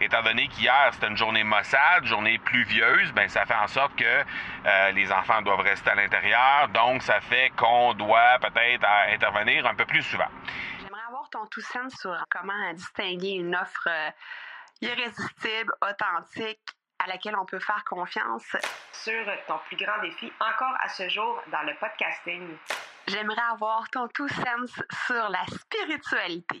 étant donné qu'hier c'était une journée maussade, journée pluvieuse, ben ça fait en sorte que euh, les enfants doivent rester à l'intérieur, donc ça fait qu'on doit peut-être intervenir un peu plus souvent. J'aimerais avoir ton tout sens sur comment distinguer une offre euh, irrésistible, authentique à laquelle on peut faire confiance. Sur ton plus grand défi encore à ce jour dans le podcasting. J'aimerais avoir ton tout sens sur la spiritualité.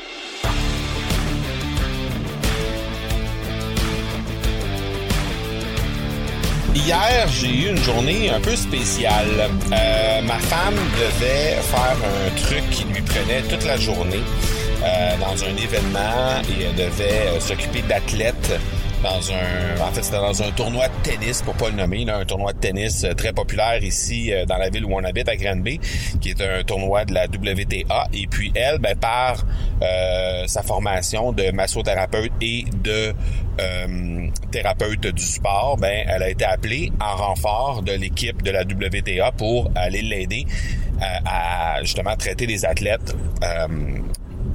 Hier, j'ai eu une journée un peu spéciale. Euh, ma femme devait faire un truc qui lui prenait toute la journée euh, dans un événement et elle devait euh, s'occuper d'athlètes dans un, en fait, c'était dans un tournoi de tennis, pour pas le nommer, là, un tournoi de tennis euh, très populaire ici euh, dans la ville où on habite, à Granby, qui est un tournoi de la WTA. Et puis elle, ben, par euh, sa formation de massothérapeute et de thérapeute du sport, ben, elle a été appelée en renfort de l'équipe de la WTA pour aller l'aider à justement traiter des athlètes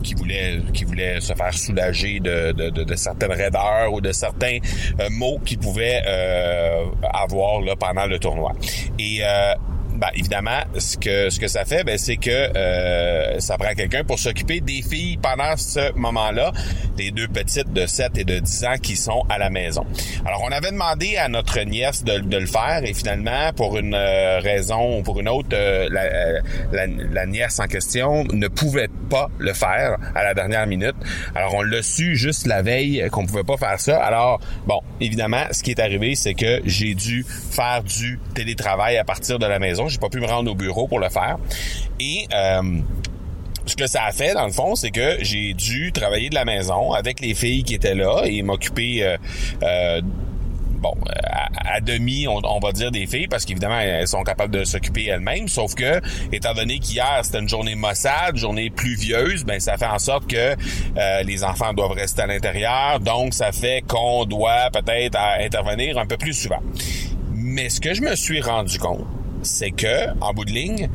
qui voulait qui voulait se faire soulager de, de, de, certaines raideurs ou de certains euh, mots qu'il pouvait euh, avoir là, pendant le tournoi. Et euh, ben, évidemment, ce que ce que ça fait, ben, c'est que euh, ça prend quelqu'un pour s'occuper des filles pendant ce moment-là, des deux petites de 7 et de 10 ans qui sont à la maison. Alors, on avait demandé à notre nièce de, le faire et finalement, pour une euh, raison ou pour une autre, euh, la, la, la, nièce en question ne pouvait pas le faire à la dernière minute. Alors, on l'a su juste la veille qu'on pouvait pas faire ça. Alors, bon, évidemment, ce qui est arrivé, c'est que j'ai dû faire du télétravail à partir de la maison j'ai pas pu me rendre au bureau pour le faire. Et euh, ce que ça a fait, dans le fond, c'est que j'ai dû travailler de la maison avec les filles qui étaient là et m'occuper euh, euh, bon, à, demi, on, va dire des filles, parce qu'évidemment, elles sont capables de s'occuper elles-mêmes, sauf que, étant donné qu'hier, c'était une journée maussade, journée pluvieuse, ben ça fait en sorte que les enfants doivent rester à l'intérieur, donc ça fait qu'on doit peut-être intervenir un peu plus souvent. Mais ce que je me suis rendu compte, c'est que, en bout de ligne,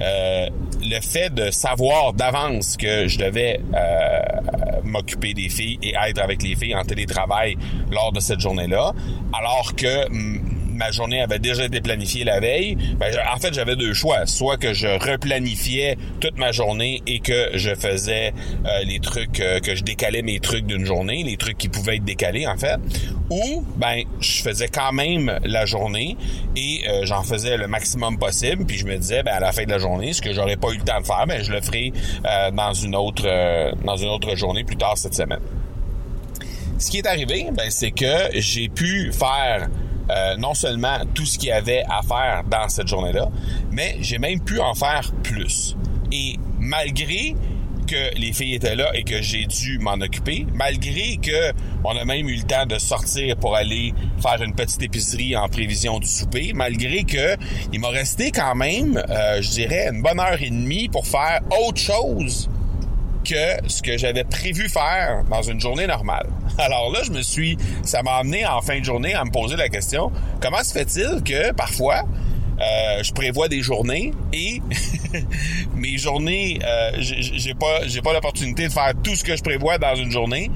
euh, le fait de savoir d'avance que je devais euh, m'occuper des filles et être avec les filles en télétravail lors de cette journée-là, alors que ma journée avait déjà été planifiée la veille, ben, en fait, j'avais deux choix. Soit que je replanifiais toute ma journée et que je faisais euh, les trucs, que je décalais mes trucs d'une journée, les trucs qui pouvaient être décalés, en fait. Ou, ben, je faisais quand même la journée et euh, j'en faisais le maximum possible. Puis je me disais, ben, à la fin de la journée, ce que j'aurais pas eu le temps de faire, ben, je le ferai dans une autre, dans une autre journée plus tard cette semaine. Ce qui est arrivé, ben, c'est que j'ai pu faire euh, non seulement tout ce qu'il y avait à faire dans cette journée-là, mais j'ai même pu en faire plus. Et malgré que les filles étaient là et que j'ai dû m'en occuper, malgré que on a même eu le temps de sortir pour aller faire une petite épicerie en prévision du souper, malgré que il m'a resté quand même, euh, je dirais, une bonne heure et demie pour faire autre chose que ce que j'avais prévu faire dans une journée normale. Alors là, je me suis, ça m'a amené en fin de journée à me poser la question, comment se fait-il que parfois, euh, je prévois des journées et mes journées, euh, j'ai pas, j'ai pas l'opportunité de faire tout ce que je prévois dans une journée.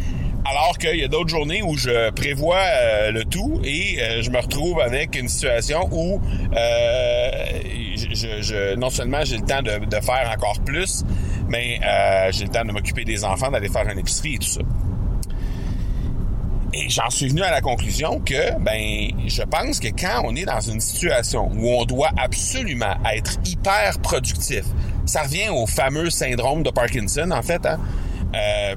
Alors qu'il y a d'autres journées où je prévois euh, le tout et euh, je me retrouve avec une situation où je, je, non seulement j'ai le temps de, de, faire encore plus, mais j'ai le temps de m'occuper des enfants, d'aller faire une épicerie et tout ça. Et j'en suis venu à la conclusion que, ben, je pense que quand on est dans une situation où on doit absolument être hyper productif, ça revient au fameux syndrome de Parkinson, en fait, hein? Euh,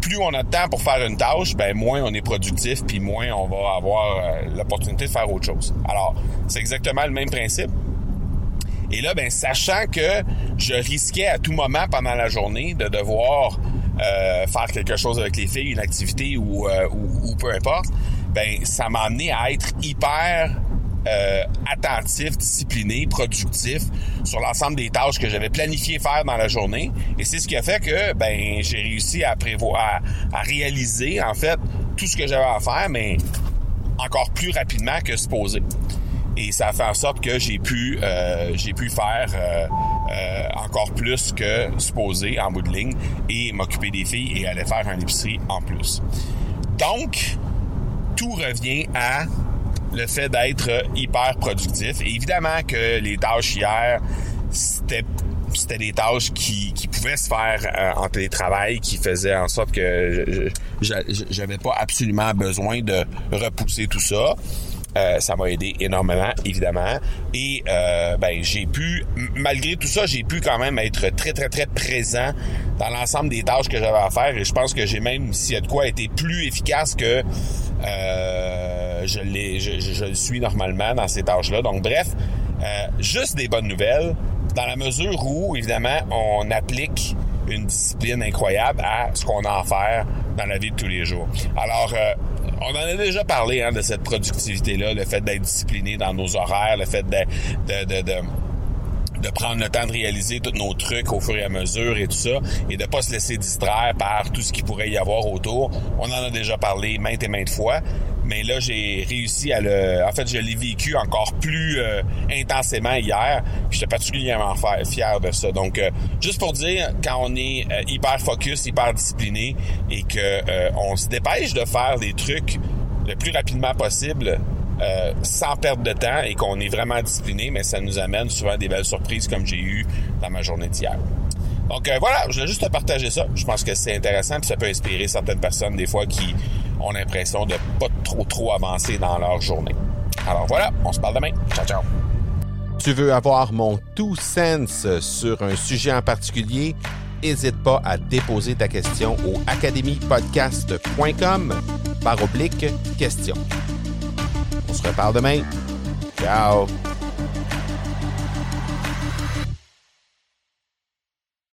plus on a de temps pour faire une tâche, ben moins on est productif, puis moins on va avoir euh, l'opportunité de faire autre chose. Alors, c'est exactement le même principe. Et là, ben, sachant que je risquais à tout moment pendant la journée de devoir euh, faire quelque chose avec les filles, une activité ou, euh, ou, peu importe, ben ça m'a amené à être hyper euh, attentif, discipliné, productif sur l'ensemble des tâches que j'avais planifié faire dans la journée. Et c'est ce qui a fait que ben j'ai réussi à prévoir, à, réaliser en fait tout ce que j'avais à faire, mais encore plus rapidement que supposé. Et ça a fait en sorte que j'ai pu j'ai pu faire euh, encore plus que supposé en bout de ligne et m'occuper des filles et aller faire un épicerie en plus. Donc tout revient à le fait d'être hyper productif. évidemment que les tâches hier, c'était c'était des tâches qui, qui pouvaient se faire euh, en télétravail, qui faisaient en sorte que j'avais pas absolument besoin de repousser tout ça. Euh, ça m'a aidé énormément, évidemment. Et euh, ben j'ai pu, malgré tout ça, j'ai pu quand même être très, très, très présent dans l'ensemble des tâches que j'avais à faire. Et je pense que j'ai même, s'il y a de quoi, été plus efficace que euh, je, l'ai, je, le suis normalement dans ces tâches-là. Donc bref, euh, juste des bonnes nouvelles, dans la mesure où, évidemment, on applique une discipline incroyable à ce qu'on a à faire dans la vie de tous les jours. Alors, euh, on en a déjà parlé hein, de cette productivité-là, le fait d'être discipliné dans nos horaires, le fait de, prendre le temps de réaliser tous nos trucs au fur et à mesure et tout ça, et de pas se laisser distraire par tout ce qui pourrait y avoir autour. On en a déjà parlé maintes et maintes fois, mais là j'ai réussi à le, en fait je l'ai vécu encore plus euh, intensément hier. J'étais particulièrement fier de ça. Donc euh, juste pour dire, quand on est euh, hyper focus, hyper discipliné et que on se dépêche de faire des trucs le plus rapidement possible, euh, sans perdre de temps et qu'on est vraiment discipliné, mais ça nous amène souvent des belles surprises comme j'ai eu dans ma journée d'hier. Donc euh, voilà, je voulais juste te partager ça. Je pense que c'est intéressant et ça peut inspirer certaines personnes des fois qui ont l'impression de pas trop trop avancer dans leur journée. Alors voilà, on se parle demain. Ciao ciao. Tu veux avoir mon tout sens sur un sujet en particulier? N'hésite pas à déposer ta question au academypodcast.com par oblique question. On se reparle demain. Ciao!